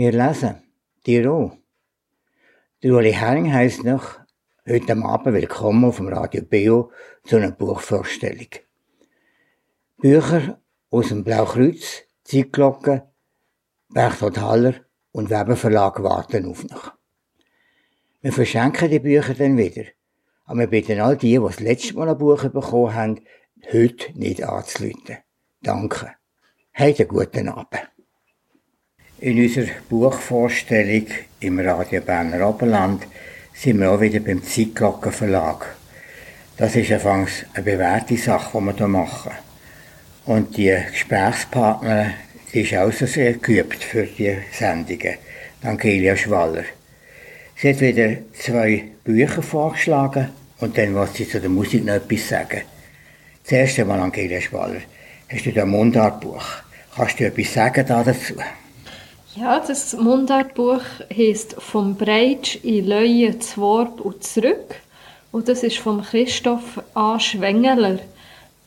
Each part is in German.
Wir lesen. Dir auch. Der Uli Herring heisst noch, heute Abend willkommen auf dem Radio Beo zu einer Buchvorstellung. Bücher aus dem Blaukreuz, Zeitglocke, Berchtold Haller und Weber Verlag warten auf noch. Wir verschenken die Bücher dann wieder. Aber wir bitten all die, die das letzte Mal ein Buch bekommen haben, heute nicht anzuleiten. Danke. Habt einen guten Abend. In unserer Buchvorstellung im Radio Berner Oberland sind wir auch wieder beim Zeitglocken Verlag. Das ist anfangs eine bewährte Sache, die wir hier machen. Und die Gesprächspartnerin die ist auch sehr geübt für die Sendungen, Angelia Schwaller. Sie hat wieder zwei Bücher vorgeschlagen und dann was sie zu der Musik noch etwas sagen. Zuerst einmal, Angelia Schwaller, hast du ein Mundartbuch. Kannst du etwas sagen dazu? Ja, das Mundartbuch heisst «Vom Breitsch in Leue, Zworb und zurück». Und das ist von Christoph A. Schwengeler.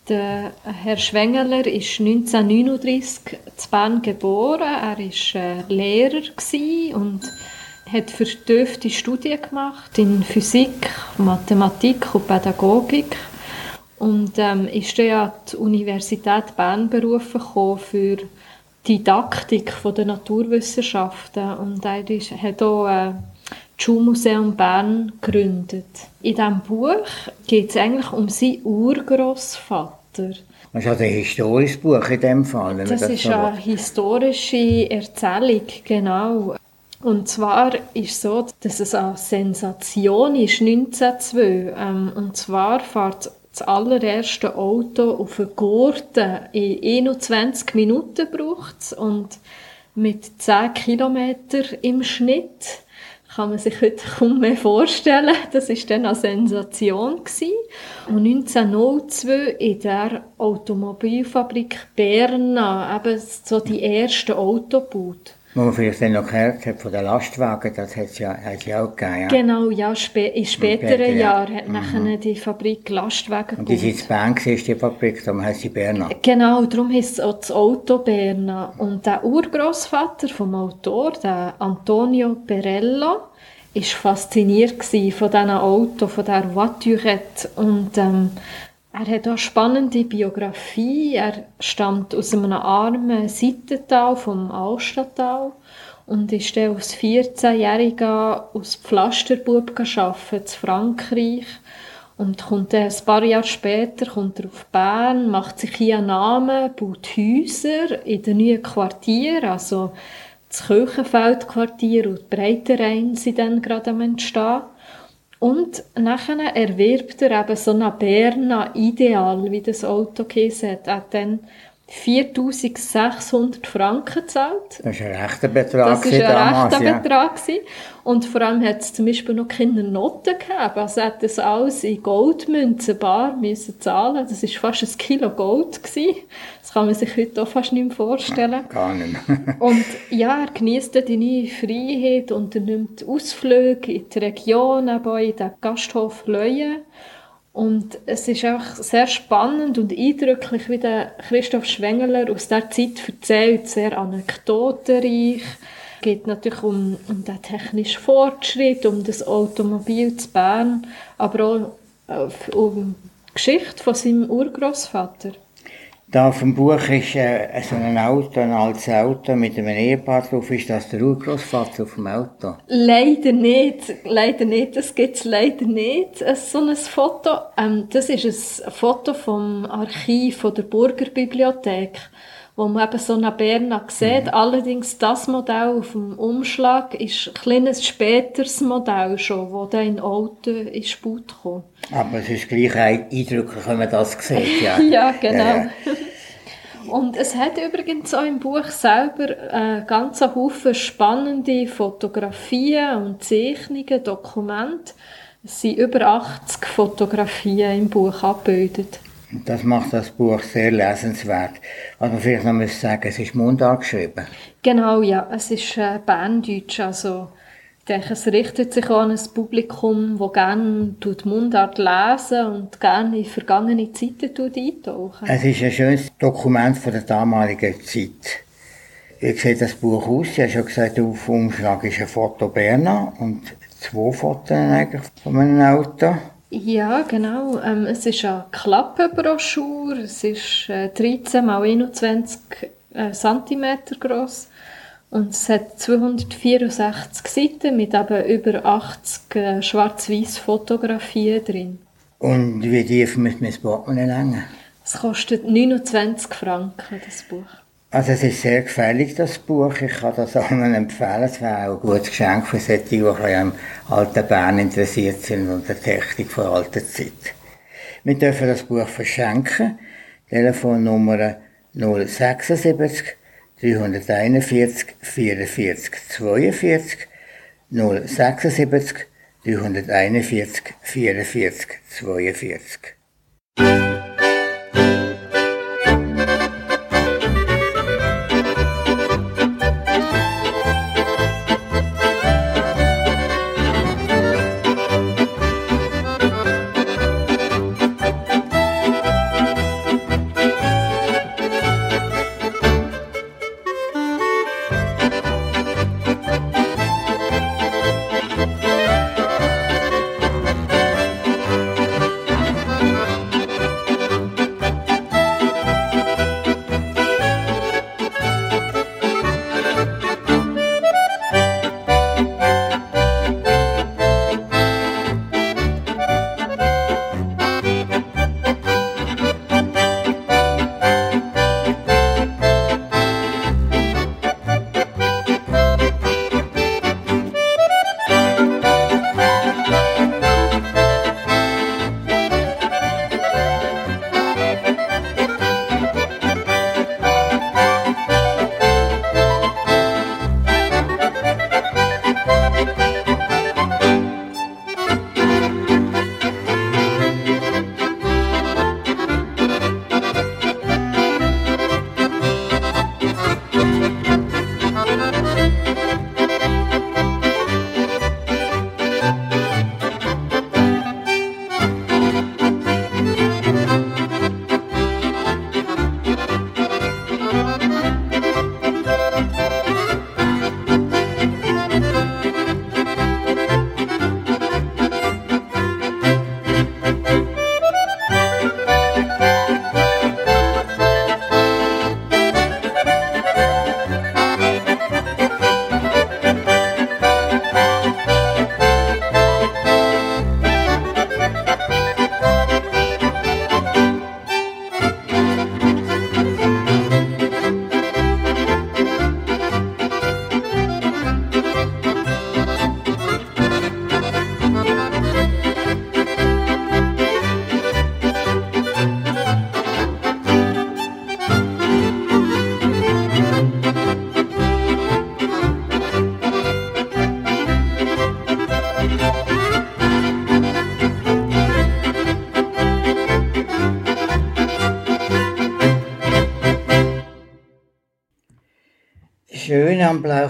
Der Herr Schwengeler ist 1939 in Bern geboren. Er war äh, Lehrer und hat vertiefte Studien gemacht in Physik, Mathematik und Pädagogik und ähm, ist dann an die Universität Bern berufen für Didaktik von der Naturwissenschaften und er ist, hat auch äh, das Schulmuseum Bern gegründet. In diesem Buch geht es eigentlich um seinen Urgroßvater. Das ist also ein historisches Buch in dem Fall. das, das ist so eine historische Erzählung, genau. Und zwar ist es so, dass es eine Sensation ist, 1902. Ähm, und zwar fährt das allererste Auto auf einen Gurten in 21 Minuten braucht und mit 10 Kilometer im Schnitt kann man sich heute kaum mehr vorstellen. Das war dann eine Sensation. Und 1902 in der Automobilfabrik Berna eben so die ersten Autobauten. Wo man vielleicht dann noch gehört hat von den Lastwagen, das hat es ja, hat's ja auch gegeben. Ja? Genau, ja, spä in späteren Jahren hat mhm. nachher die Fabrik Lastwagen Und die sind in Bern gewesen, die Fabrik, darum heisst sie Berna. Genau, darum heisst es auch das Auto Berna. Und der Urgroßvater vom Autor, der Antonio Perello, war fasziniert von diesen Auto, von dieser Voiturette. Und ähm, er hat auch spannende Biografie. Er stammt aus einem armen Seitental vom Alstatal und ist dann als 14-Jähriger aus Pflasterbub arbeiten, zu Frankreich. Und kommt dann ein paar Jahre später kommt er auf Bern, macht sich hier einen Namen, baut Häuser in den neuen Quartieren, also das Kirchenfeldquartier und die Breiterein sind dann gerade am Entstehen. Und nachher erwirbt er eben so ein Berna Ideal, wie das Auto geheißen hat. Er hat dann 4600 Franken gezahlt. Das war ein rechter Betrag. Das war ein rechter ja. Betrag. Und vor allem hat es zum Beispiel noch keine Noten gegeben. Also er hat das alles in Goldmünzen bar müssen zahlen. Das war fast ein Kilo Gold. Gewesen. Das kann man sich heute auch fast nicht mehr vorstellen. Gar nicht Und ja, er genießt die neue Freiheit, unternimmt Ausflüge in die Region, in den Gasthof Leuen. Und es ist auch sehr spannend und eindrücklich, wie der Christoph Schwengeler aus dieser Zeit erzählt, sehr anekdotenreich. Es geht natürlich um, um den technischen Fortschritt, um das Automobil zu Bern, aber auch um die Geschichte von seinem Urgroßvater. Da auf dem Buch ist äh, so ein Auto, ein altes Auto mit einem Ehepaar drauf. Ist das der Urgroßvater auf dem Auto? Leider nicht. Leider nicht. Das gibt's leider nicht. So ein Foto. Ähm, das ist ein Foto vom Archiv von der Burgerbibliothek wo man eben so nach Berna sieht. Mhm. Allerdings das Modell auf dem Umschlag ist ein kleines späteres Modell schon, wo dann in Olten in Sput kommt. Aber es ist gleich eindrücklich, wenn man das sieht, ja. ja, genau. Ja. Und es hat übrigens auch im Buch selber äh, ganz Haufen spannende Fotografien und Zeichnungen, Dokumente. Es sind über 80 Fotografien im Buch abgebildet. Das macht das Buch sehr lesenswert. Was man vielleicht noch sagen, es ist Mundart geschrieben. Genau, ja, es ist äh, Berndeutsch, also ich denke, es richtet sich an ein Publikum, das gerne Mundart lesen und gerne in vergangene Zeiten eintauchen. Es ist ein schönes Dokument von der damaligen Zeit. wie sieht das Buch aus? Ich habe schon gesagt, auf Umschlag ist ein Foto Berner und zwei Fotos eigentlich von einem Auto. Ja, genau. Ähm, es ist eine Klappenbroschüre. Es ist äh, 13 x 21 äh, cm groß. Und es hat 264 Seiten mit eben über 80 äh, schwarz-weiß Fotografien drin. Und wie tief müssen wir das Portemonnaie längen? Es kostet 29 Franken, das Buch. Also es ist sehr gefällig, das Buch. Ich kann das allen empfehlen. Es wäre auch ein gutes Geschenk für solche, die am alten Bern interessiert sind und der Technik von alter Zeit. Wir dürfen das Buch verschenken. Telefonnummer 076 341 44 42 076 341 44 42.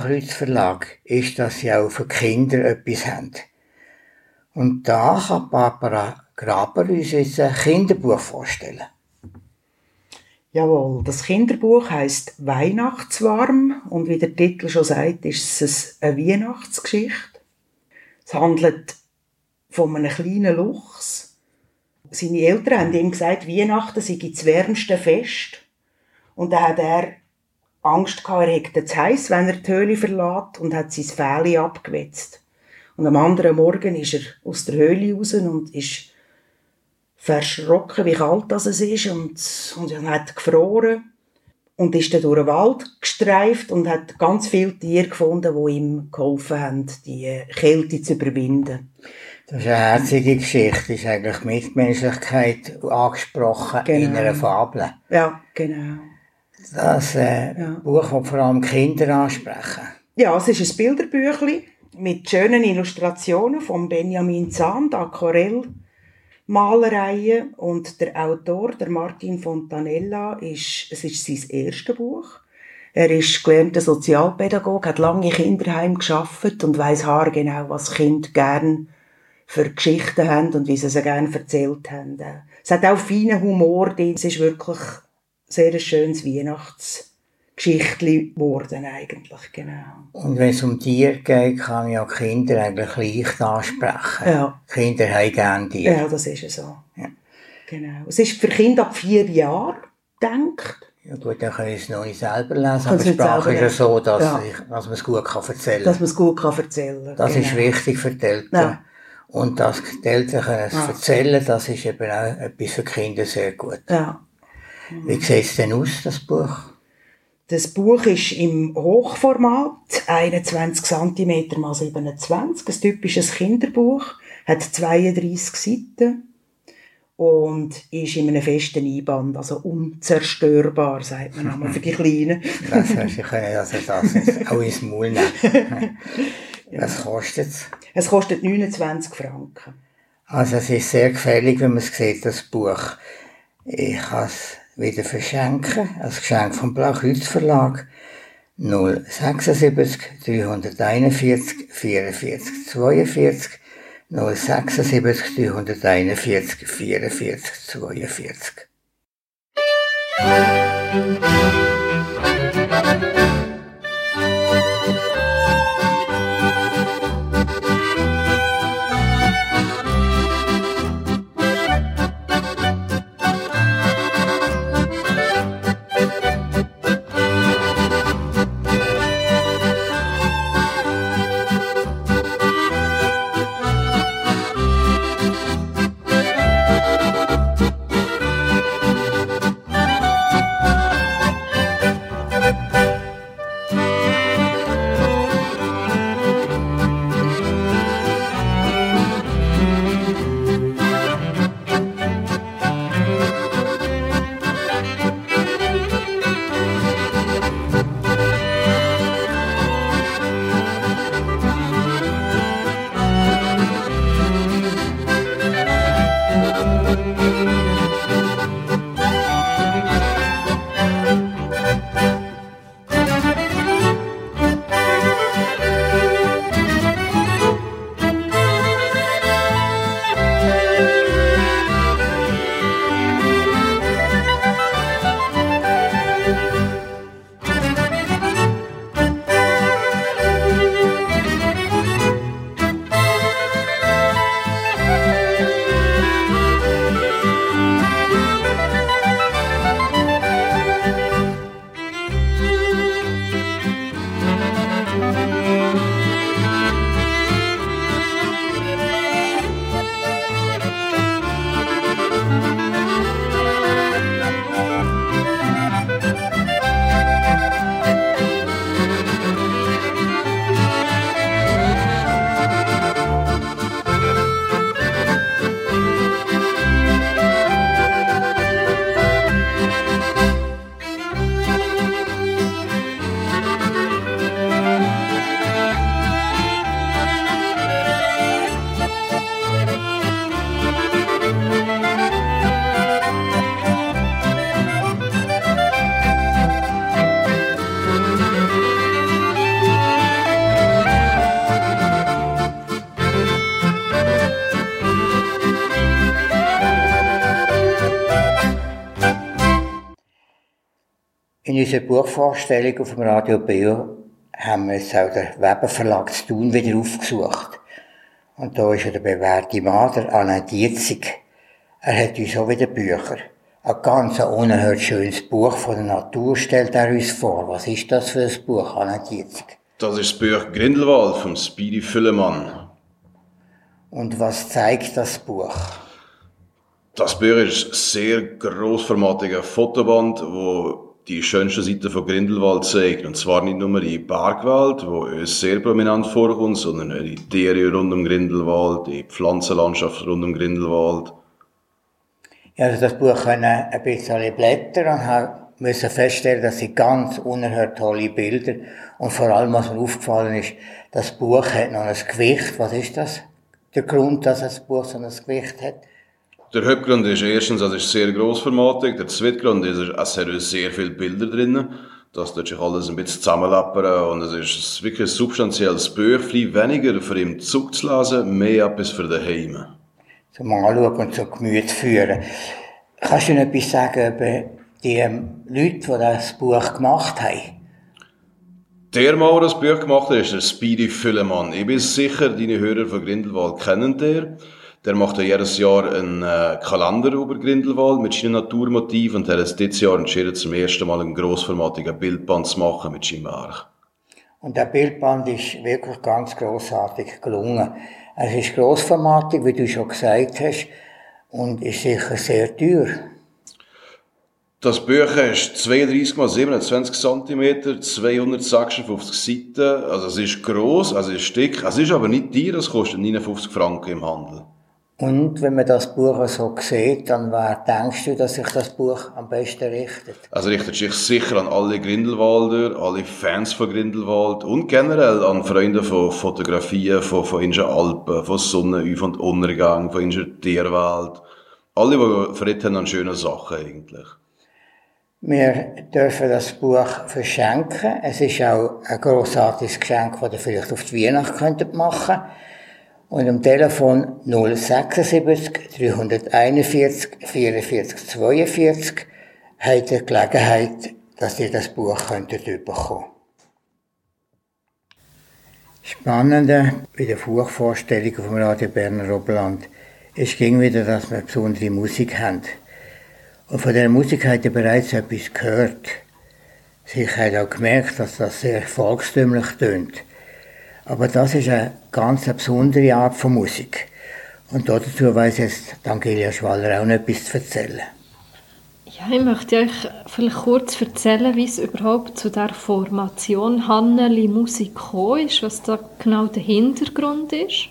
Blaukreuz Verlag ist, dass sie auch für Kinder etwas haben. Und da kann Barbara Graber uns jetzt ein Kinderbuch vorstellen. Jawohl, das Kinderbuch heißt Weihnachtswarm und wie der Titel schon sagt, ist es eine Weihnachtsgeschichte. Es handelt von einem kleinen Luchs. Seine Eltern haben ihm gesagt, Weihnachten sei das wärmste Fest. Und dann hat er Angst gehabt, er hätte zu heiß, wenn er die Höhle verlässt und hat sein Fähli abgewetzt. Und am anderen Morgen ist er aus der Höhle raus und ist verschrocken, wie kalt das ist und, und er hat gefroren und ist dann durch den Wald gestreift und hat ganz viele Tiere gefunden, die ihm geholfen haben, die Kälte zu überwinden. Das ist eine herzige Geschichte. Das ist eigentlich Mitmenschlichkeit angesprochen genau. in einer Fabel. Ja, genau. Das äh, ja. Buch wird vor allem Kinder ansprechen. Ja, es ist ein Bilderbüchlein mit schönen Illustrationen von Benjamin Zahn, Aquarell. Malereien und der Autor, der Martin Fontanella, ist, es ist sein erstes Buch. Er ist gelernter Sozialpädagoge, hat lange in Kinderheim geschafft und weiß haargenau, was Kind gern für Geschichten haben und wie sie sie gerne erzählt haben. Es hat auch feinen Humor, es ist wirklich sehr ein schönes Weihnachtsbuch. Geschichtli geworden eigentlich, genau. Und wenn es um Tiere geht, kann man ja Kinder eigentlich leicht ansprechen. Ja. Kinder haben gerne Tiere. Ja, das ist so. Genau. Es ist für Kinder ab vier Jahren gedacht. Ja gut, dann können sie es noch nicht selber lesen, aber Sprache ist ja so, dass, Ja. ich, dass man es gut kann erzählen Dass kann. man es gut kann erzählen kann. Das genau. ist wichtig für die Eltern. Ja. Und dass die Eltern können es Ja. erzählen, das ist eben auch etwas für Kinder sehr gut. Ja. Wie sieht es denn aus, das Buch? Das Buch ist im Hochformat, 21 cm x 27, ein typisches Kinderbuch, hat 32 Seiten und ist in einem festen Einband, also unzerstörbar, sagt man einmal für die Kleinen. Das heißt, ich kann also das auch ins Maul nehmen. Was kostet es? Es kostet 29 Franken. Also es ist sehr gefällig, wenn man es sieht, das Buch. Ich es wieder verschenken, als Geschenk vom Blaukreuz Verlag. 076 341 44 42 076 341 44 42 In unserer Buchvorstellung auf dem Radio Beo haben wir jetzt auch den Weber Verlag zu tun wieder aufgesucht. Und da ist ja der bewährte Mann, der Alain Dietzig. Er hat uns auch wieder Bücher. Ein ganz unerhört schönes Buch von der Natur stellt er uns vor. Was ist das für ein Buch, Alain Dietzig? Das ist das Buch Grindelwald vom Speedy Füllemann. Und was zeigt das Buch? Das Buch ist ein sehr grossformatiger Fotoband, wo die schönsten Seiten von Grindelwald zeigt. Und zwar nicht nur die Bergwelt, wo uns sehr prominent vorkommt, sondern auch die Tiere rund um Grindelwald, die Pflanzenlandschaft rund um Grindelwald. Ja, also das Buch können ein bisschen blättern und haben müssen feststellen, dass sie ganz unerhört tolle Bilder und vor allem, was mir aufgefallen ist, das Buch hat noch ein Gewicht. Was ist das? Der Grund, dass das Buch so ein Gewicht hat? Der Hauptgrund ist erstens, es ist sehr grossformatig. Der zweite Grund ist, es hat sehr viele Bilder drin. Das tut sich alles ein bisschen zusammenlappern und es ist wirklich ein substanzielles Buch. Viel weniger für im Zug zu lesen, mehr etwas für daheim. Zum Anschauen und zum Gemüt führen. Kannst du noch etwas sagen über die ähm, Leute, die das Buch gemacht haben. Der Mann, der das Buch gemacht hat, ist der Speedy Füllemann. Ich bin sicher, deine Hörer von Grindelwald kennen den. Der macht ja jedes Jahr einen äh, Kalender über Grindelwald mit seinen Naturmotiven und er hat dieses Jahr entschieden, zum ersten Mal einen grossformatigen Bildband zu machen mit seinem Werk. Und der Bildband ist wirklich ganz großartig gelungen. Es ist grossformatig, wie du schon gesagt hast, und ist sicher sehr teuer. Das Buch ist 32 x 27 cm, 256 Seiten, also es ist gross, also es ist dick, es ist aber nicht teuer, es kostet 59 Franken im Handel. Und wenn man das Buch so sieht, dann wer denkst du, dass sich das Buch am besten richtet? Also richtet sich sicher an alle Grindelwalder, alle Fans von Grindelwald und generell an Freunde von Fotografien, von, von inschen Alpen, von Sonnenauf- und Untergang, von inschen Tierwelt. Alle, die Freude haben an schönen Sachen eigentlich. Wir dürfen das Buch verschenken. Es ist auch ein grossartiges Geschenk, das ihr vielleicht auf die Weihnacht könntet machen Und am Telefon 076 341 44 42 habt ihr die Gelegenheit, dass ihr das Buch könntet bekommen Spannende bei der Buchvorstellung vom Radio Berner Oberland ist ging wieder, dass wir besondere Musik haben. Und von der Musik hat er bereits etwas gehört. Sie hat auch gemerkt, dass das sehr volkstümlich tönt. Aber das ist eine ganz besondere Art von Musik. Und dazu weiß jetzt Angelia Schwaller auch noch etwas zu erzählen. Ja, ich möchte euch vielleicht kurz erzählen, wie es überhaupt zu der Formation Hanneli Musik ist, was da genau der Hintergrund ist.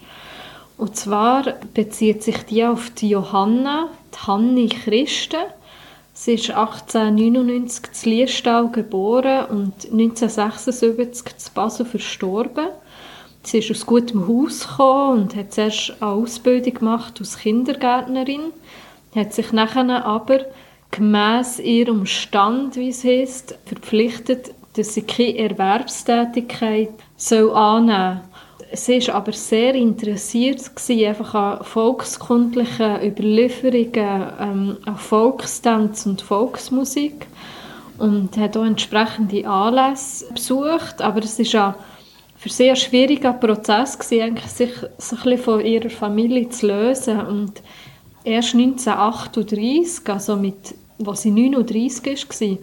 Und zwar bezieht sich die auf die Johanna, die Hanni Christen, Sie ist 1899 in Liestau geboren und 1976 in Basel verstorben. Sie ist aus gutem Haus gekommen und hat zuerst eine Ausbildung gemacht als Kindergärtnerin, hat sich nachher aber gemäss ihrem Stand, wie es heisst, verpflichtet, dass sie keine Erwerbstätigkeit annehmen soll. Sie war aber sehr interessiert gewesen, einfach an volkskundlichen Überlieferungen, ähm, an Volkstanz und Volksmusik und hat auch entsprechende Anlässe besucht, aber es ist ja für sie ein schwieriger Prozess gewesen, eigentlich sich so ein von ihrer Familie zu lösen und erst 1938, also mit, als sie 39 war,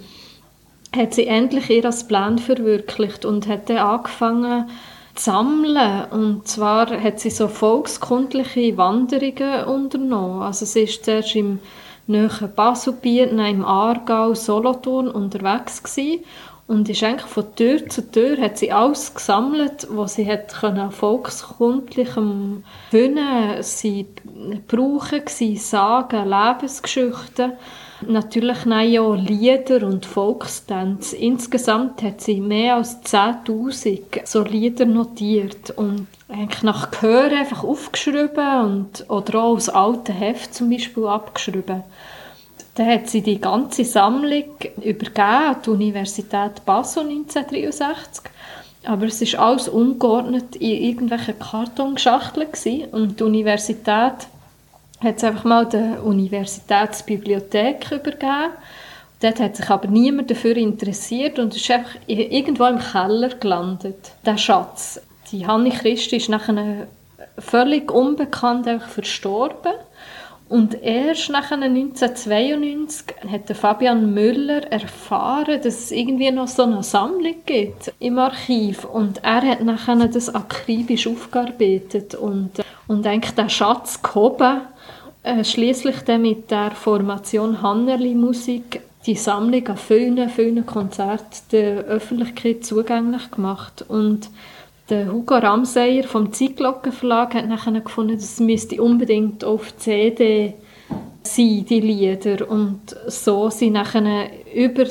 hat sie endlich ihr Plan verwirklicht und hat dann angefangen, sammeln. Und zwar hat sie so volkskundliche Wanderungen unternommen. Also sie ist zuerst im nahen Baselbiet, im Aargau, Solothurn unterwegs gewesen und ist eigentlich von Tür zu Tür hat sie alles gesammelt, was sie hat können volkskundlichem Finden, sie brauchen, sie sagen, Lebensgeschichten Natürlich auch Lieder und Volkstanz. Insgesamt hat sie mehr als 10.000 so Lieder notiert und eigentlich nach Gehör einfach aufgeschrieben und, oder auch aus alten Heft zum Beispiel abgeschrieben. Dann hat sie die ganze Sammlung übergeben an die Universität Basel 1963. Aber es ist alles ungeordnet in irgendwelchen Kartonschachteln und die Universität hat es einfach mal der Universitätsbibliothek übergeben. Dort hat sich aber niemand dafür interessiert und es ist einfach irgendwo im Keller gelandet, der Schatz. Die Hanni Christi ist nachher völlig unbekannt einfach verstorben. Und erst nach 1992 hat Fabian Müller erfahren, dass es irgendwie noch so eine Sammlung gibt im Archiv. Und er hat nachher das akribisch aufgearbeitet und, und eigentlich den Schatz gehoben äh, schließlich dann mit der Formation Hannerli Musik die Sammlung an vielen, vielen Konzerten der Öffentlichkeit zugänglich gemacht. Und der Hugo Ramseyer vom Zeitglocken Verlag hat nachher gefunden, es müsste unbedingt auf CD sein, die Lieder. Und so sind nachher über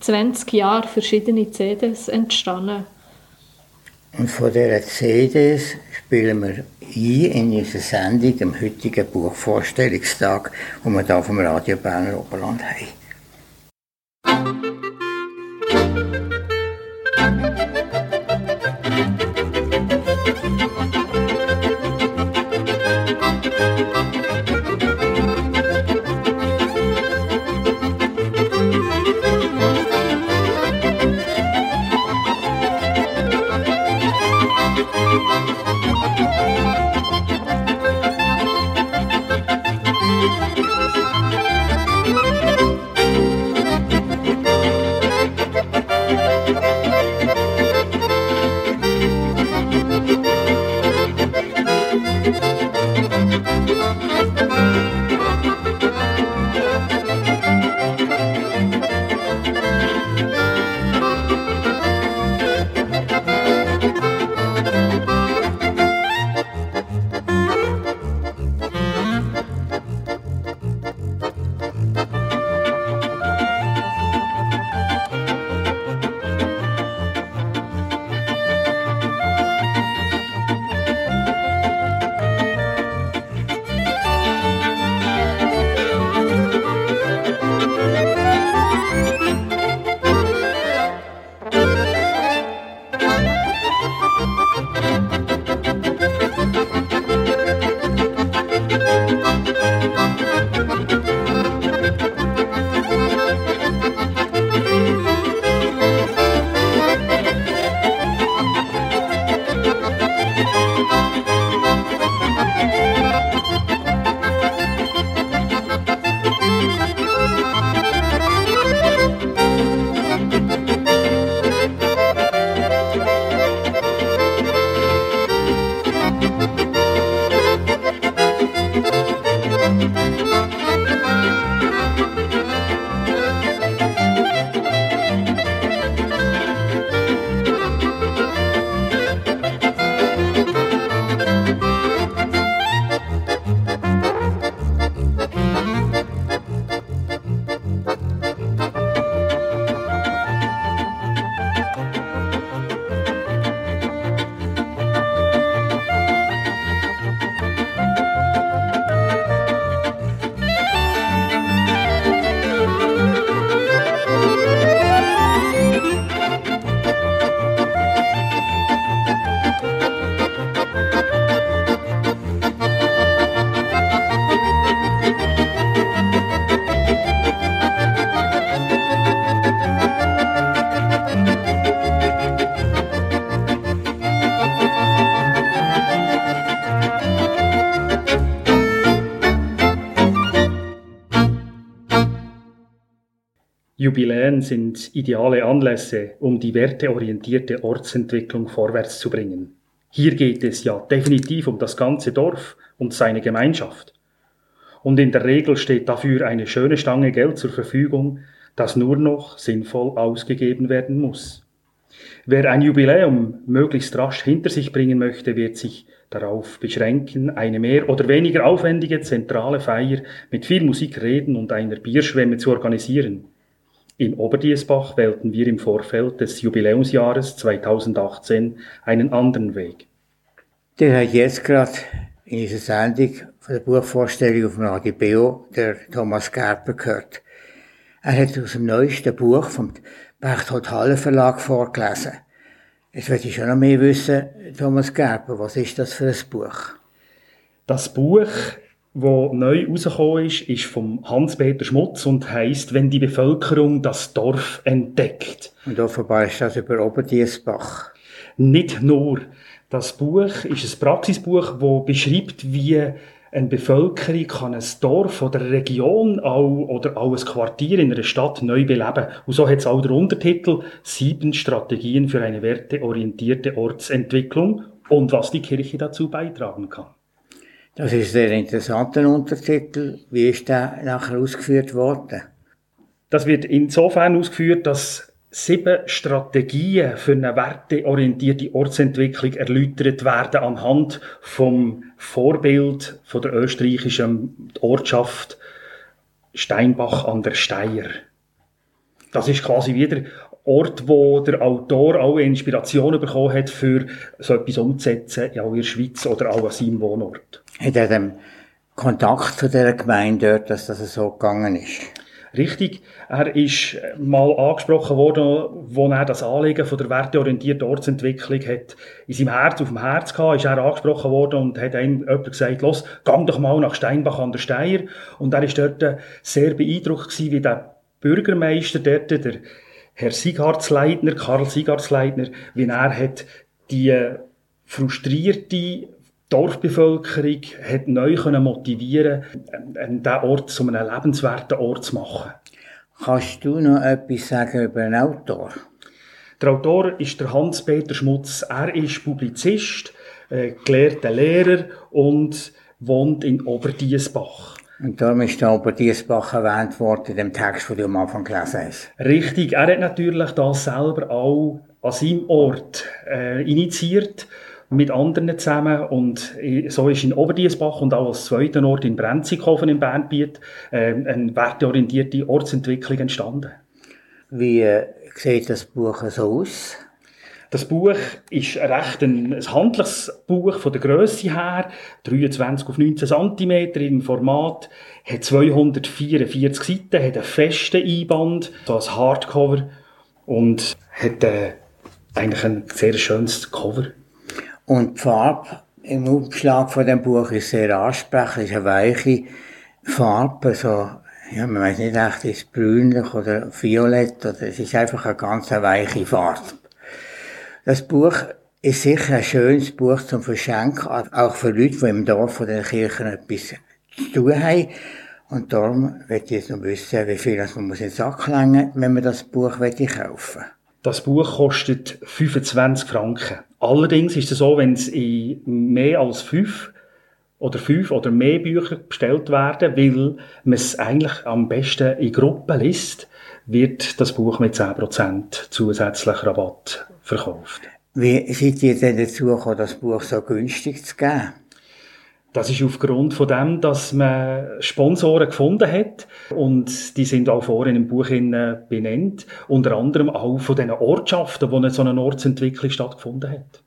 20 Jahre verschiedene CDs entstanden. Und von diesen CDs spielen wir ein in unserer Sendung am heutigen Buchvorstellungstag, wo wir hier vom Radio Berner Oberland haben. Jubiläen sind ideale Anlässe, um die werteorientierte Ortsentwicklung vorwärts zu bringen. Hier geht es ja definitiv um das ganze Dorf und seine Gemeinschaft. Und in der Regel steht dafür eine schöne Stange Geld zur Verfügung, das nur noch sinnvoll ausgegeben werden muss. Wer ein Jubiläum möglichst rasch hinter sich bringen möchte, wird sich darauf beschränken, eine mehr oder weniger aufwendige zentrale Feier mit viel Musik, Reden und einer Bierschwemme zu organisieren. In Oberdiesbach wählten wir im Vorfeld des Jubiläumsjahres 2018 einen anderen Weg. Der hat jetzt gerade in unserer Sendung von der Buchvorstellung auf dem Radio BO der Thomas Gerber gehört. Er hat aus dem neuesten Buch vom Berthold Halle Verlag vorgelesen. Jetzt möchte ich schon noch mehr wissen, Thomas Gerber, was ist das für ein Buch? Das Buch wo neu rausgekommen ist, ist vom Hans-Peter Schmutz und heisst, wenn die Bevölkerung das Dorf entdeckt. Und offenbar ist das über Oberdiesbach. Nicht nur. Das Buch ist ein Praxisbuch, das beschreibt, wie eine Bevölkerung kann ein Dorf oder eine Region auch, oder auch ein Quartier in einer Stadt neu beleben. Und so hat es auch der Untertitel Sieben Strategien für eine werteorientierte Ortsentwicklung und was die Kirche dazu beitragen kann. Das ist ein sehr interessanter Untertitel. Wie ist der nachher ausgeführt worden? Das wird insofern ausgeführt, dass sieben Strategien für eine werteorientierte Ortsentwicklung erläutert werden anhand vom Vorbild von der österreichischen Ortschaft Steinbach an der Steier. Das ist quasi wieder Ort, wo der Autor auch Inspiration bekommen hat, für so etwas umzusetzen, ja in der Schweiz oder auch an seinem Wohnort. Hat er den Kontakt zu dieser Gemeinde dort, dass das so gegangen ist? Richtig. Er ist mal angesprochen worden, wo er das Anliegen von der werteorientierten Ortsentwicklung hat in seinem Herz auf dem Herz gehabt, ist er angesprochen worden und hat ihm jemand gesagt, los, gang doch mal nach Steinbach an der Steier. Und er ist dort sehr beeindruckt gewesen, wie der Bürgermeister dort, der Herr Sigartsleitner, Karl Sigartsleitner, wie er hat die frustrierte Dorfbevölkerung hat neu motivieren diesen Ort zu einem lebenswerten Ort zu machen. Kannst du noch etwas sagen über einen Autor? Der Autor ist der Hans-Peter Schmutz. Er ist Publizist, äh, gelehrter Lehrer und wohnt in Oberdiesbach. Und darum ist der Oberdiesbach erwähnt worden in dem Text, den du am Anfang gelesen hast. Richtig. Er hat natürlich das selber auch an seinem Ort äh, initiiert mit anderen zusammen und so ist in Oberdiesbach und auch als zweiten Ort in Brenzighofen im Bernbiet äh, eine werteorientierte Ortsentwicklung entstanden. Wie äh, sieht das Buch so aus? Das Buch ist recht ein, ein handliches Buch von der Größe her, 23 auf 19 cm im Format, hat 244 Seiten, hat einen festen Einband, so als Hardcover und hat äh, eigentlich ein sehr schönes Cover. Und die Farbe im Umschlag von dem Buch ist sehr ansprechend, ist eine weiche Farbe, so, ja, man weiß nicht echt, ist es brünlich oder violett, oder es ist einfach eine ganz weiche Farbe. Das Buch ist sicher ein schönes Buch zum Verschenken, auch für Leute, die im Dorf oder in der Kirche etwas zu tun haben. Und darum möchte ich jetzt noch wissen, wie viel man in den Sack längen, wenn man das Buch kaufen will. Das Buch kostet 25 Franken. Allerdings ist es so, wenn es in mehr als fünf oder fünf oder mehr Bücher bestellt werden, weil man es eigentlich am besten in Gruppen liest, wird das Buch mit 10% zusätzlich Rabatt verkauft. Wie seid ihr denn dazu gekommen, das Buch so günstig zu geben? Das ist aufgrund von dem, dass man Sponsoren gefunden hat und die sind auch vorhin im Buch benannt, unter anderem auch von den Ortschaften, wo eine so eine Ortsentwicklung stattgefunden hat.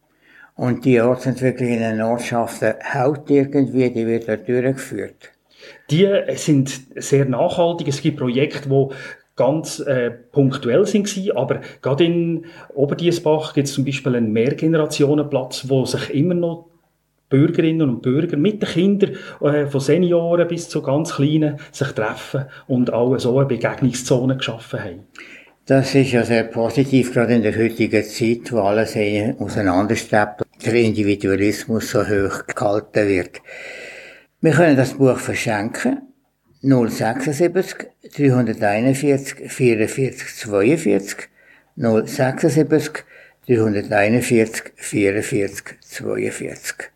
Und die Ortsentwicklung in den Ortschaften hält irgendwie, die wird da durchgeführt? Die sind sehr nachhaltig. Es gibt Projekte, die ganz äh, punktuell sind gewesen, aber gerade in Oberdiesbach gibt es zum Beispiel einen Mehrgenerationenplatz, wo sich immer noch Bürgerinnen und Bürger mit den Kindern äh, von Senioren bis zu ganz Kleinen sich treffen und auch so eine Begegnungszone geschaffen haben. Das ist ja sehr positiv, gerade in der heutigen Zeit, wo alles auseinanderstrebt und der Individualismus so hoch gehalten wird. Wir können das Buch verschenken. 076 341 44 42 076 341 44 42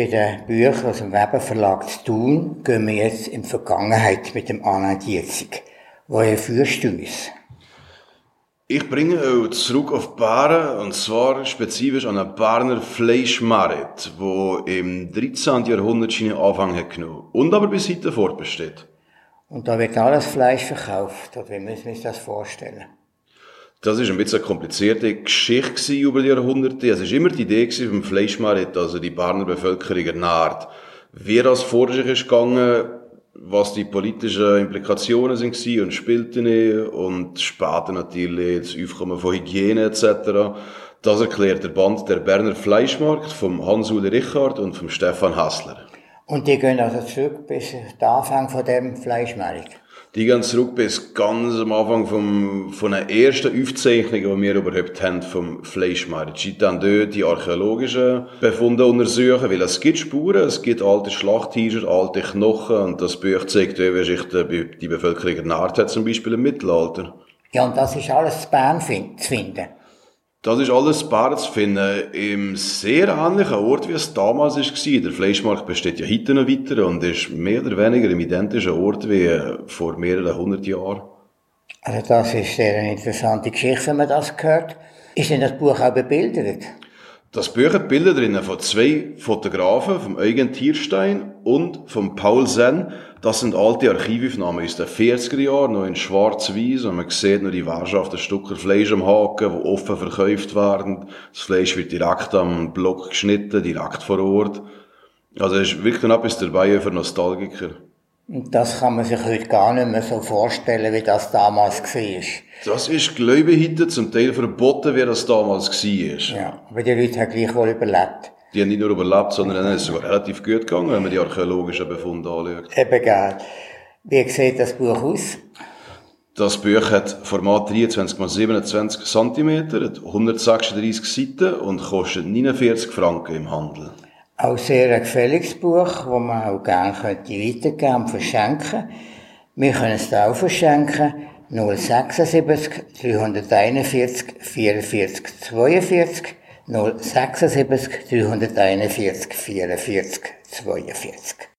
Bei den Büchern aus dem Weber Verlag zu tun, gehen wir jetzt in die Vergangenheit mit dem Anna Dietzig. Woher führst du uns? Ich bringe euch zurück auf Baren, und zwar spezifisch an einen Barner Fleischmarkt, wo im 13. Jahrhundert seinen Anfang hat genommen und aber bis heute fortbesteht. Und da wird alles Fleisch verkauft, oder wie müssen wir uns das vorstellen? Das ist ein bisschen eine komplizierte Geschichte über die Jahrhunderte. Es ist immer die Idee vom Fleischmarkt, also die Barner Bevölkerung ernährt. Wie das vor sich ist gegangen, was die politischen Implikationen sind und spielten und später natürlich das Aufkommen von Hygiene etc. Das erklärt der Band der Berner Fleischmarkt vom Hans-Uli Richard und vom Stefan Hassler. Und die gehen also zurück bis den Anfang von dem Fleischmarkt? Die gehen zurück bis ganz am Anfang vom, von der ersten Aufzeichnung, die wir überhaupt haben vom Fleischmarkt. Sie dann dort die archäologischen Befunde untersuchen, weil es gibt Spuren, es gibt alte Schlachthäuser, alte Knochen und das Buch zeigt, wie sich die Bevölkerung ernährt hat, zum Beispiel im Mittelalter. Ja, und das ist alles Bern zu finden. Das ist alles bar zu finden im sehr ähnlichen Ort, wie es damals war. Der Fleischmarkt besteht ja heute noch weiter und ist mehr oder weniger im identischen Ort wie vor mehreren hundert Jahren. Also das ist sehr eine interessante Geschichte, wenn man das hört. Ist denn das Buch auch bebildert? Das Buch hat Bilder drin von zwei Fotografen, vom Eugen Tierstein und vom Paul Senn. Das sind alte Archivaufnahmen aus den 40er Jahren, noch in schwarz-weiß, und man sieht noch die Wahrschaften Stücke Fleisch am Haken, die offen verkauft werden. Das Fleisch wird direkt am Block geschnitten, direkt vor Ort. Also es ist wirklich noch etwas dabei für Nostalgiker. Und das kann man sich heute gar nicht mehr so vorstellen, wie das damals war. Das ist, glaube ich, heute zum Teil verboten, wie das damals war. Ja, aber die Leute haben gleichwohl überlebt. Die haben nicht nur überlebt, sondern es ist sogar relativ gut gegangen, wenn man die archäologischen Befunde anschaut. Eben, gell. Wie sieht das Buch aus? Das Buch hat Format 23 x 27 cm, hat 136 Seiten und kostet 49 Franken im Handel. Auch sehr ein gefälliges Buch, das man auch gerne könnte weitergeben und verschenken. Wir können es auch verschenken. 076 341 44 42 076 341 44 42.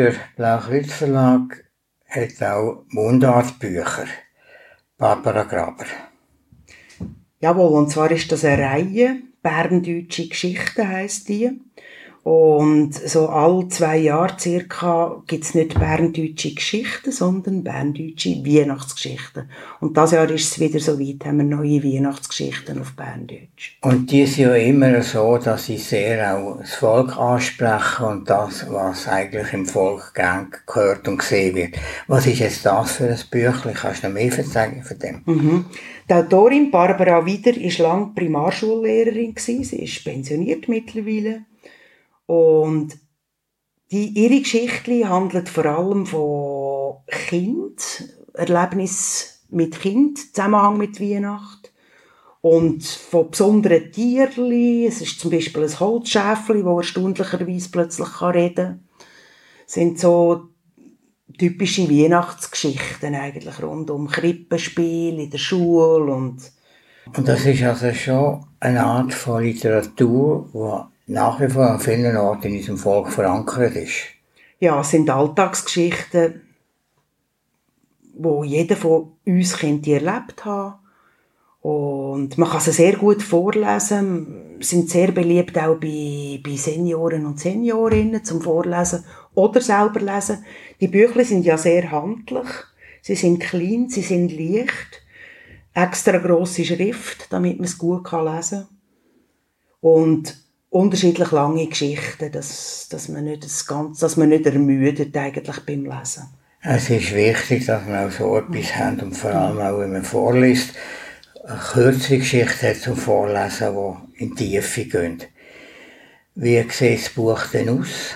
Der Blaukreuz Verlag hat auch Mundartbücher. Barbara Graber. Jawohl, und zwar ist das eine Reihe, Berndeutsche Geschichten heisst die. Und so alle zwei Jahre circa gibt's nicht berndeutsche Geschichten, sondern berndeutsche Weihnachtsgeschichten. Und das Jahr ist es wieder so weit, haben wir neue Weihnachtsgeschichten auf Berndeutsch. Und die sind ja immer so, dass sie sehr auch das Volk ansprechen und das, was eigentlich im Volk gern gehört und gesehen wird. Was ist jetzt das für ein Büchlein? Kannst du noch mehr erzählen von dem? Mhm. Die Autorin Barbara Wieder war lange Primarschullehrerin. Sie ist pensioniert mittlerweile. Und die, ihre Geschichte handelt vor allem von Kind, Erlebnis mit Kind, Zusammenhang mit Weihnacht und von besonderen Tierli. Es ist zum Beispiel ein Holzschäfli, das erstaunlicherweise plötzlich reden kann. Das sind so typische Weihnachtsgeschichten eigentlich rund um Krippenspiel in der Schule und und das ist also schon eine Art von Literatur, die nach wie vor an vielen Orten in unserem Volk verankert ist. Ja, es sind Alltagsgeschichten, wo jeder von uns könnte erlebt haben. Und man kann sie sehr gut vorlesen, sind sehr beliebt auch bei, bei Senioren und Seniorinnen zum Vorlesen oder selber lesen. Die Bücher sind ja sehr handlich, sie sind klein, sie sind leicht, extra grosse Schrift, damit man es gut lesen kann. Und unterschiedlich lange Geschichten, dass, dass, man nicht das Ganze, dass man nicht ermüdet eigentlich beim Lesen. Es ist wichtig, dass man auch so etwas hat und vor allem auch, wenn man vorliest, eine kürzere Geschichte hat zum Vorlesen, die in die Tiefe geht. Wie sieht das Buch denn aus?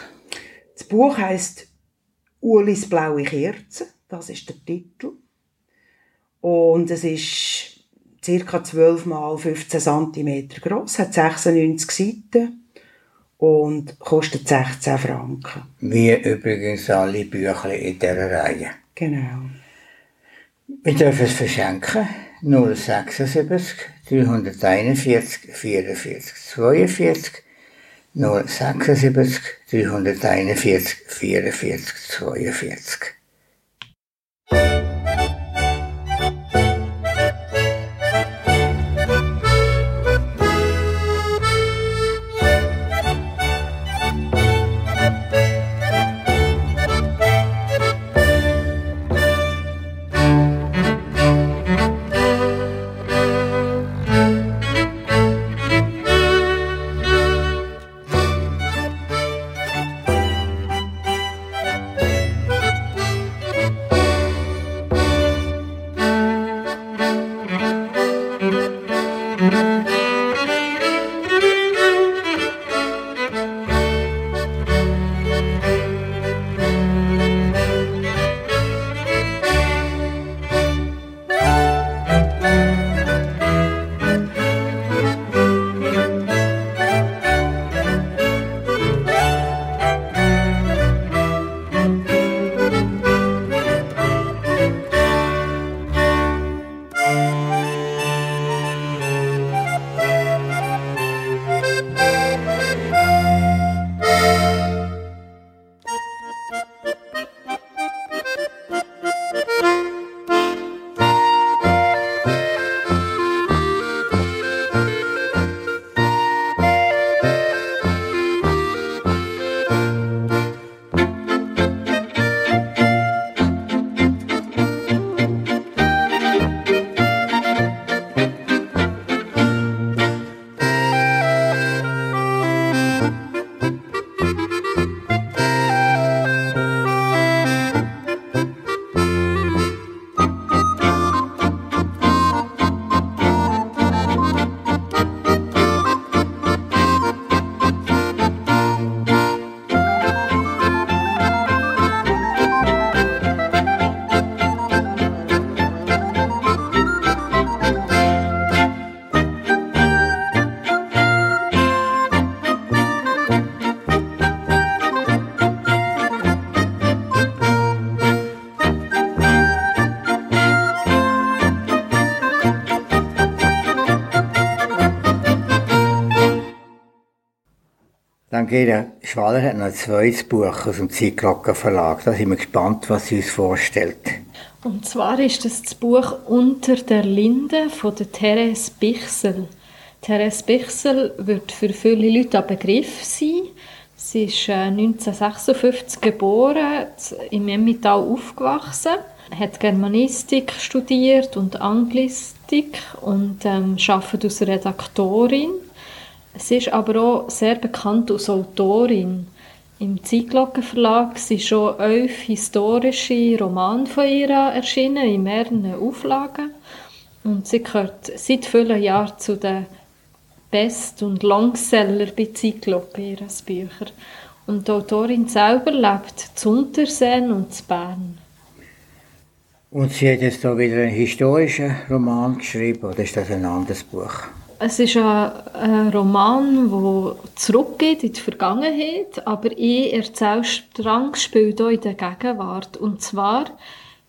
Das Buch heisst Ulis blaue Kerze, das ist der Titel. Und es ist ca. 12 mal 15 cm groß, hat 96 Seiten und kostet 16 Franken. Wie übrigens alle Bücher in dieser Reihe. Genau. Wir dürfen es verschenken. 076 341 44 42 076 341 44 42 Daniela Schwaller hat noch ein zweites Buch aus dem Zeitglocken Verlag. Da sind wir gespannt, was sie uns vorstellt. Und zwar ist das das Buch Unter der Linde von der Therese Bichsel. Therese Bichsel wird für viele Leute ein Begriff sein. Sie ist 1956 äh, geboren, im Emmental aufgewachsen, hat Germanistik studiert und Anglistik und ähm, arbeitet als Redaktorin Sie ist aber auch sehr bekannt als Autorin. Im Zeitglockenverlag sind schon elf historische Romane von ihr erschienen, in mehreren Auflagen. Und sie gehört seit vielen Jahren zu den Best- und Longseller bei Zeitglocken, ihre Bücher. Und die Autorin selber lebt zu Unterseen und zu Bern. Und sie hat jetzt da wieder einen historischen Roman geschrieben, oder ist das ein anderes Buch? Es ist ein, ein Roman, der zurückgeht in die Vergangenheit, aber ihr Erzählstrang spielt auch in der Gegenwart. Und zwar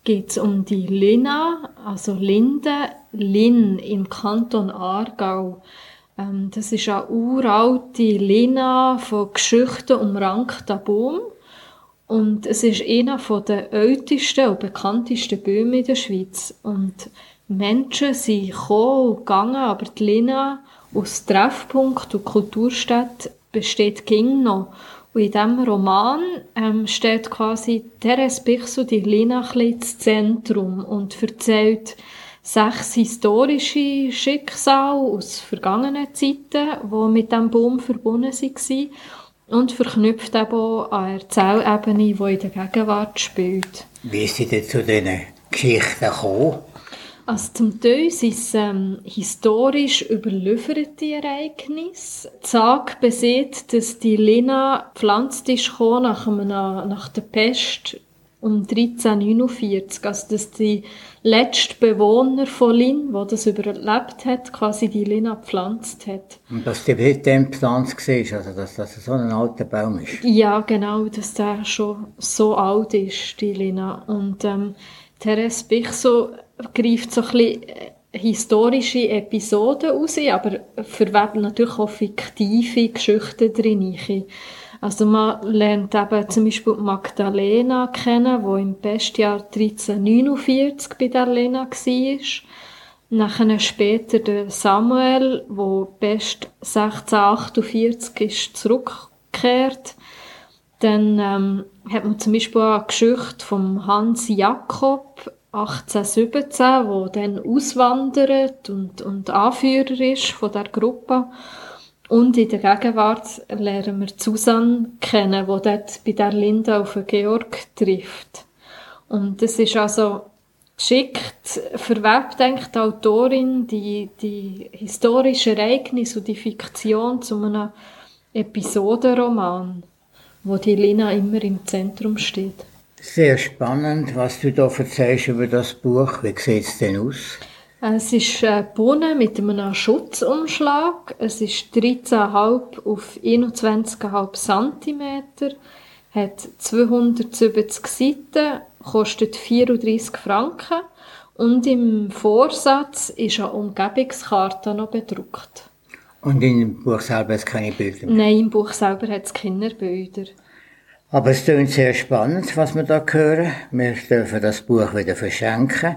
geht es um die Lina, also Linde, Lin im Kanton Aargau. Ähm, das ist eine uralte Lina von Geschichten umrankter Baum. Und es ist einer der ältesten und bekanntesten Bäume in der Schweiz. Und Menschen sind gekommen und gegangen, aber die Lina als Treffpunkt und Kulturstadt besteht ging noch. Und in diesem Roman ähm, steht quasi Therese Bichsel die Lina ins Zentrum und erzählt sechs historische Schicksale aus vergangenen Zeiten, die mit diesem Baum verbunden waren und verknüpft eben auch an Erzählebene, die in der Gegenwart spielt. Wie sie denn zu diesen Geschichten gekommen? Also zum Teil sind es ähm, historisch überlieferte Ereignisse. Die Sage besieht, dass die Lena pflanzt ist nach, einem, nach der Pest um 1349. Also dass die letzte Bewohner von Lin, wo das überlebt hat, quasi die Lina gepflanzt hat. Und dass die mit dem gepflanzt war, also dass das so ein alter Baum ist? Ja, genau, dass der schon so alt ist, die Lina. Und ähm, Therese Bichso greift so ein bisschen äh, historische Episoden raus, aber verwebt natürlich auch fiktive Geschichten drin. Also man lernt eben zum Beispiel Magdalena kennen, die im Pestjahr 1349 bei der Lena war. Nachher später der Samuel, wo Pest 1648 ist zurückgekehrt. Dann ähm, hat man zum Beispiel auch eine Geschichte von Hans Jakob, 1817, wo dann auswandert und, und Anführer ist von der Gruppe. Und in der Gegenwart lernen wir Susanne kennen, wo dort bei der Linda auf Georg trifft. Und das ist also geschickt verwebt, denkt die Autorin, die, die historischen Ereignisse und die Fiktion zu einem Episodenroman, wo die Lina immer im Zentrum steht. Sehr spannend, was du da erzählst über das Buch. Wie sieht es denn aus? Es ist gebunden mit einem Schutzumschlag. Es ist 13,5 auf 21,5 cm, hat 270 Seiten, kostet 34 Franken und im Vorsatz ist eine Umgebungskarte noch bedruckt. Und im Buch selber hat es keine Bilder mehr? Nein, im Buch selber hat es keine Bilder. Aber es klingt sehr spannend, was wir da hören. Wir dürfen das Buch wieder verschenken.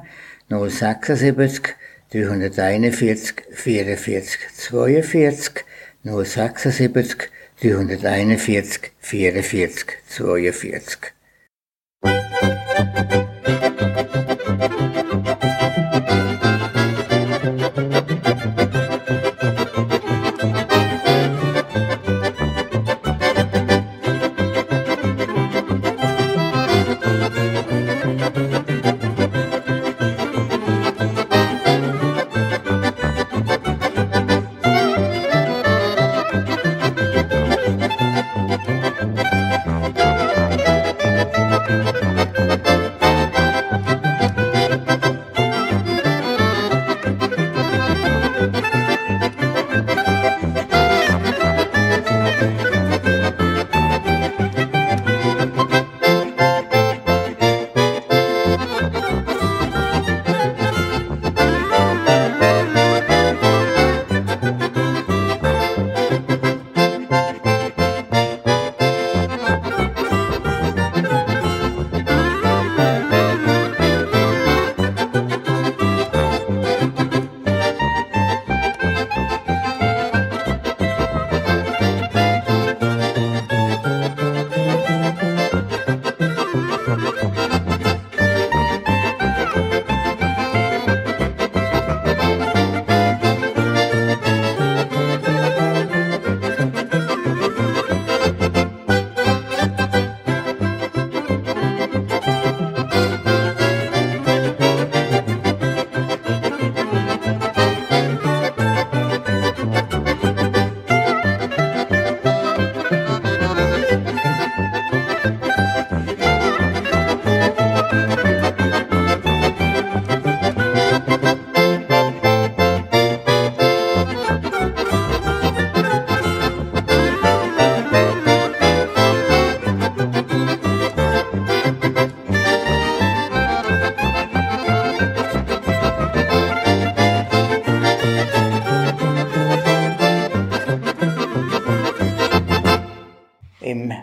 076 341 44 42 076 341 44 42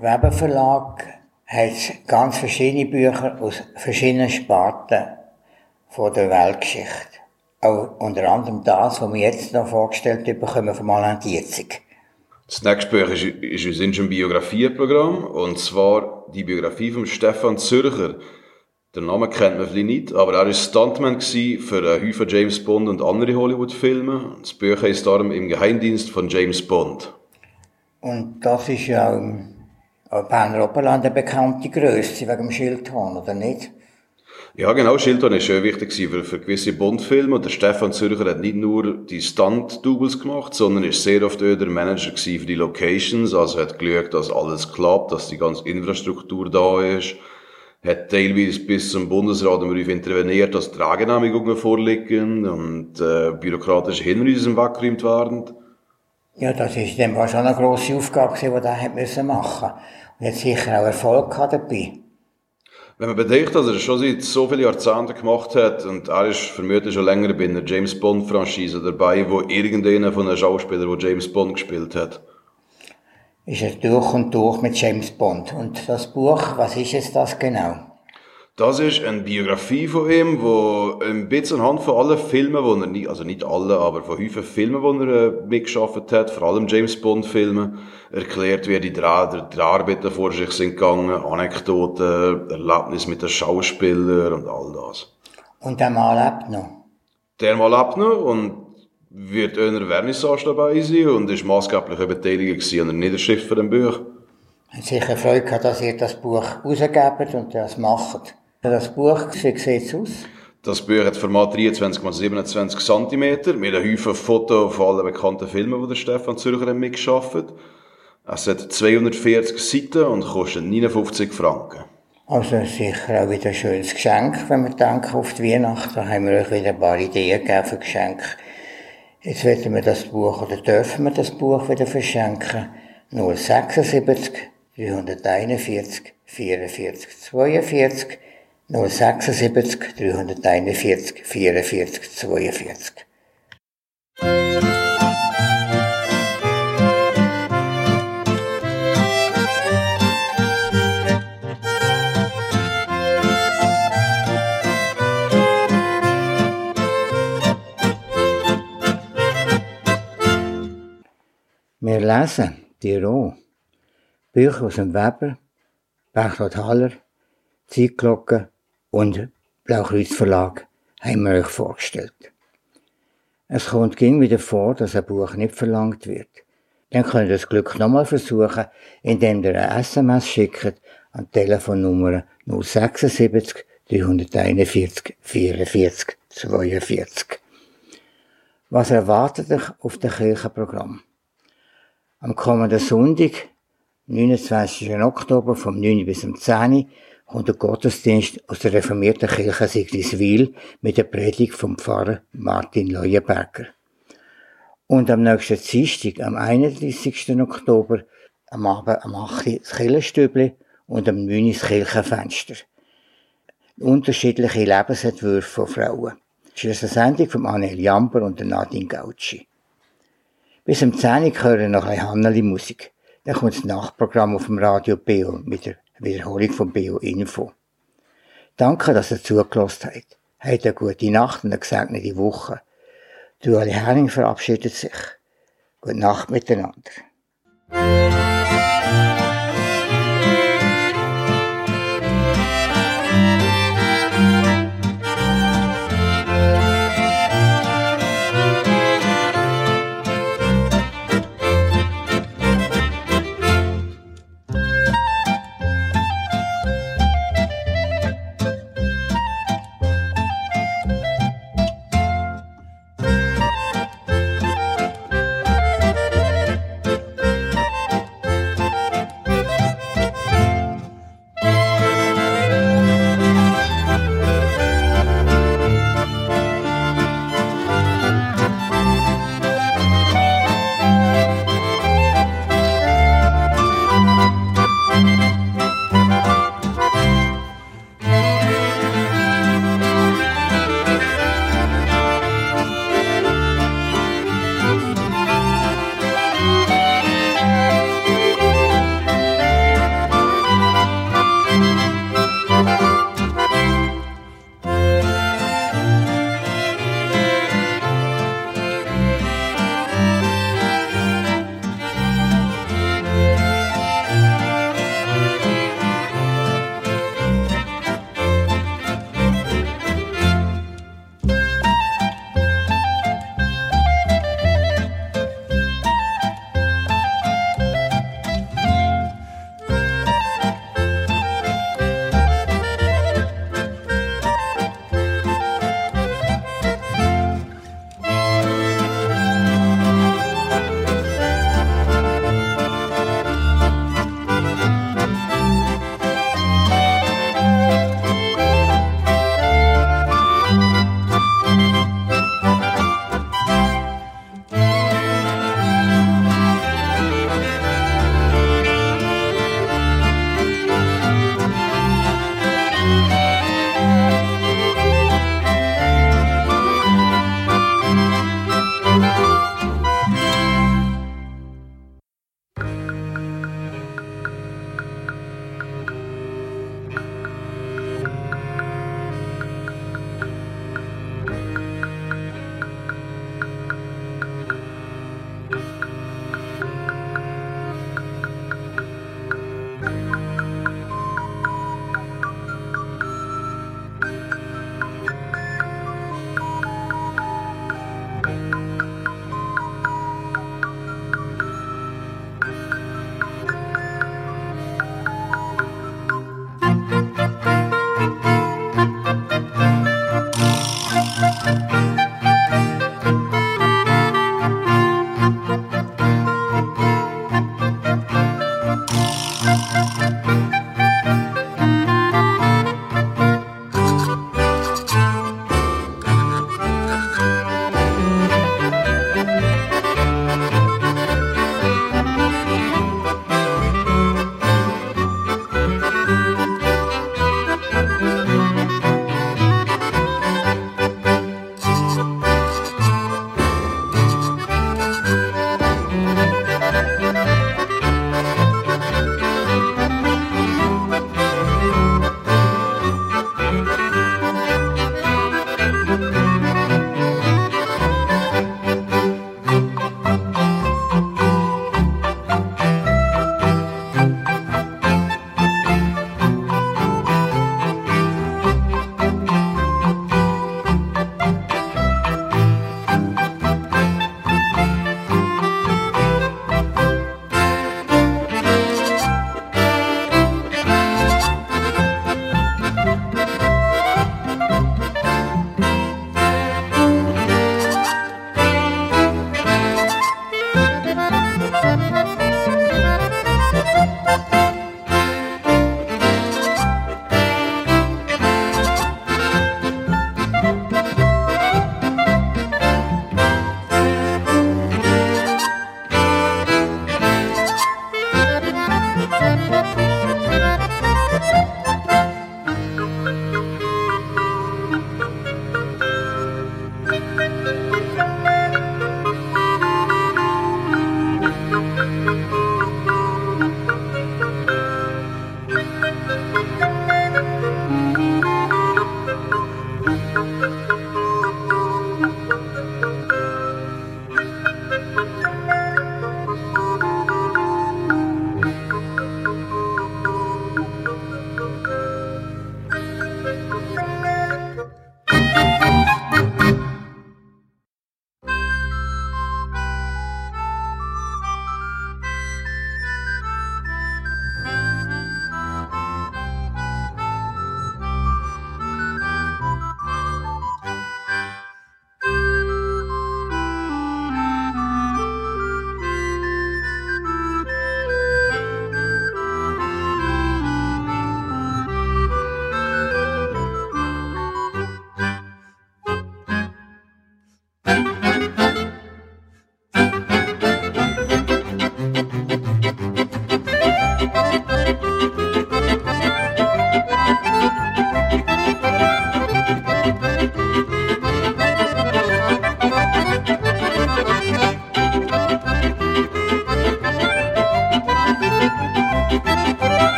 Weber Verlag hat es ganz verschiedene Bücher aus verschiedenen Sparten von der Weltgeschichte. Auch unter anderem das, was wir jetzt noch vorgestellt bekommen von Alain Dietzig. Das nächste Buch ist, ist uns ein Biografieprogramm, und zwar die Biografie von Stefan Zürcher. Der Name kennt man vielleicht nicht, aber er war Stuntman für einen Haufen James Bond und andere Hollywood-Filme. Das Buch heißt darum «Im Geheimdienst von James Bond». Und das ist ja im Berner Oberland eine bekannte Größe wegen dem Schildhorn, oder nicht? Ja, genau. Schildhorn war schon wichtig für, für gewisse Bond-Filme. Und der Stefan Zürcher hat nicht nur die Stunt-Doubles gemacht, sondern ist sehr oft auch der Manager für die Locations. Also hat geschaut, dass alles klappt, dass die ganze Infrastruktur da ist. Hat teilweise bis zum Bundesrat darauf interveniert, dass Tragenehmigungen vorliegen und äh, bürokratische Hinweise weggeräumt werden. Ja, das ist dann war schon eine grosse Aufgabe, die er machen musste. Und hat sicher auch Erfolg gehabt dabei. Wenn man bedenkt, dass er schon seit so vielen Jahrzehnten gemacht hat, und er ist vermutlich schon länger bei einer James Bond-Franchise dabei, wo irgendeiner von den Schauspielern, der James Bond gespielt hat. Ist er durch und durch mit James Bond. Und das Buch, was ist jetzt das genau? Das ist eine Biografie von ihm, wo ein bisschen anhand von allen Filmen, wo er nicht, also nicht alle, aber von häufigen Filmen, wo er äh, mitgeschafft hat, vor allem James Bond Filme, erklärt, wie die, Dreh, die Arbeiten vor sich sind gegangen, Anekdoten, Erlebnisse mit den Schauspielern und all das. Und der Mann lebt noch? Der Mann lebt noch und wird in einer Vernissage dabei sein und ist maßgeblich beteiligt an der Niederschrift von dem Buch. Ich sicher Freude gehabt, dass ihr das Buch rausgebt und das macht. Das Buch, wie sieht es aus? Das Buch hat Format 23 x 27 cm mit einem Haufen Fotos von allen bekannten Filmen, die der Stefan Zürcher mitgeschafft hat. Es hat 240 Seiten und kostet 59 Franken. Also sicher auch wieder ein schönes Geschenk, wenn wir denken auf die Weihnachten. Da haben wir euch wieder ein paar Ideen gegeben für Geschenke. Jetzt werden wir das Buch, oder dürfen wir das Buch wieder verschenken. 076 341 44 42 076 341 44 42. Wir lesen Tirol. Bücher aus dem Weber, Berchtold Haller, Zeitglocke und Blaukreuz Verlag haben wir euch vorgestellt. Es kommt ging wieder vor, dass ein Buch nicht verlangt wird. Dann könnt ihr das Glück nochmal versuchen, indem ihr eine SMS schickt an die Telefonnummer 076 341 44 42. Was erwartet euch auf dem Kirchenprogramm? Am kommenden Sonntag, 29. Oktober, vom 9. bis zum 10 und der Gottesdienst aus der reformierten Kirche Sigriswil mit der Predigt vom Pfarrer Martin Leuenberger. Und am nächsten Dienstag, am 31. Oktober, am Abend am 8. das Kirchenstübli und am 9. das Kirchenfenster. Unterschiedliche Lebensentwürfe von Frauen. Das ist eine Sendung von Annel Jamper und Nadine Gautschi. Bis am 10 hören noch ein Hanneli Musik. Dann kommt das Nachtprogramm auf dem Radio Beo mit der Wiederholung von Bio Info. Danke, dass ihr zugelassen habt. Habt eine gute Nacht und eine gesegnete Woche. Du Herring verabschiedet sich. Gute Nacht miteinander.